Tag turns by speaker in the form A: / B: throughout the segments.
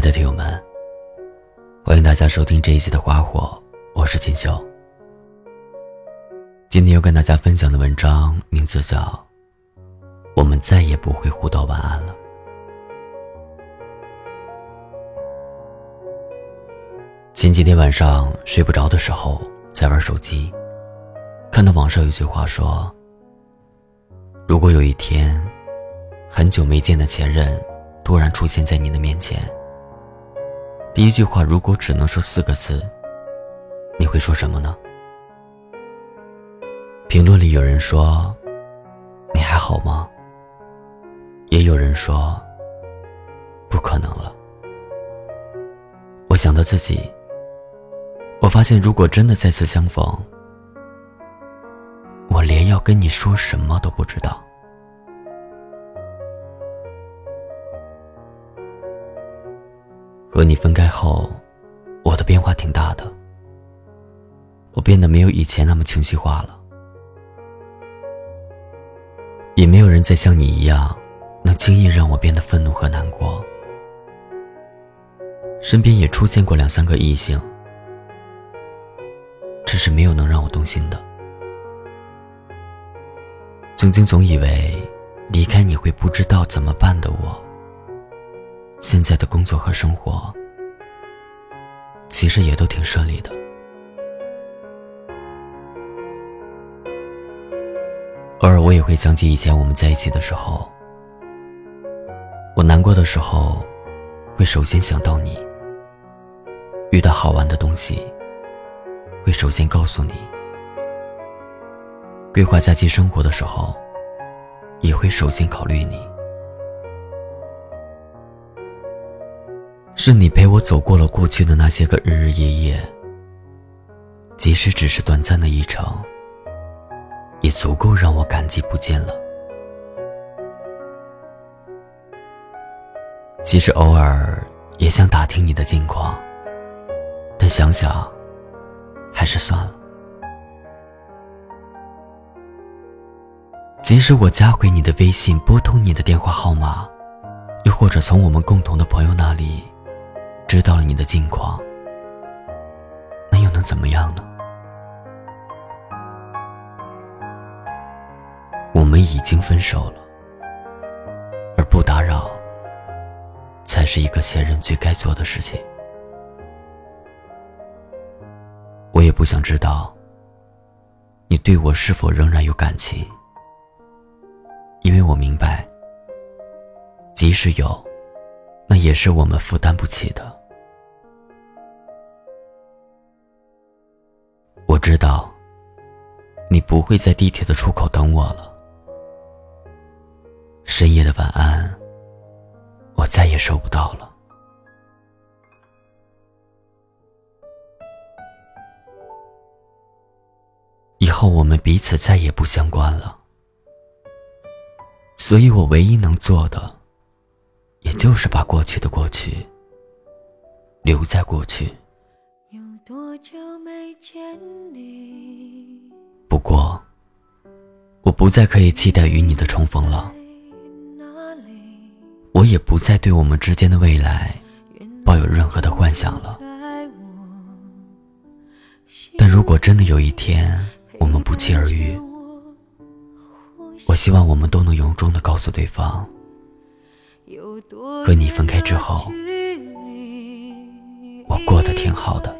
A: 爱的听友们，欢迎大家收听这一期的《花火》，我是锦绣。今天要跟大家分享的文章名字叫《我们再也不会互道晚安了》。前几天晚上睡不着的时候，在玩手机，看到网上有句话说：“如果有一天，很久没见的前任突然出现在你的面前。”第一句话，如果只能说四个字，你会说什么呢？评论里有人说：“你还好吗？”也有人说：“不可能了。”我想到自己，我发现，如果真的再次相逢，我连要跟你说什么都不知道。和你分开后，我的变化挺大的。我变得没有以前那么情绪化了，也没有人再像你一样，能轻易让我变得愤怒和难过。身边也出现过两三个异性，只是没有能让我动心的。曾经总以为离开你会不知道怎么办的我。现在的工作和生活，其实也都挺顺利的。偶尔我也会想起以前我们在一起的时候，我难过的时候，会首先想到你；遇到好玩的东西，会首先告诉你；规划假期生活的时候，也会首先考虑你。是你陪我走过了过去的那些个日日夜夜，即使只是短暂的一程，也足够让我感激不尽了。其实偶尔也想打听你的近况，但想想，还是算了。即使我加回你的微信，拨通你的电话号码，又或者从我们共同的朋友那里。知道了你的近况，那又能怎么样呢？我们已经分手了，而不打扰，才是一个前任最该做的事情。我也不想知道，你对我是否仍然有感情，因为我明白，即使有，那也是我们负担不起的。知道，你不会在地铁的出口等我了。深夜的晚安，我再也收不到了。以后我们彼此再也不相关了，所以我唯一能做的，也就是把过去的过去留在过去。有多久没？不过，我不再可以期待与你的重逢了。我也不再对我们之间的未来抱有任何的幻想了。但如果真的有一天我们不期而遇，我希望我们都能由衷的告诉对方，和你分开之后，我过得挺好的。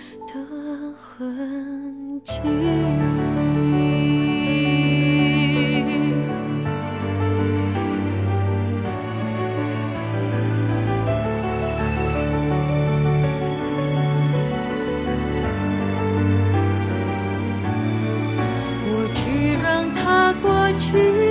A: 的。
B: 痕迹。我去让它过去，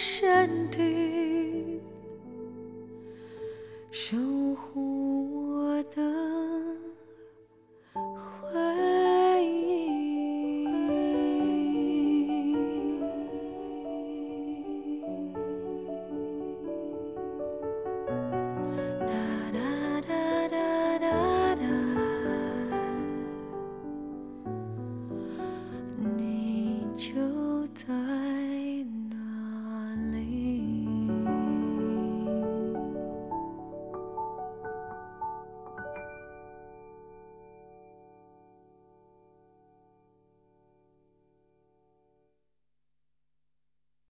B: 山顶守护我的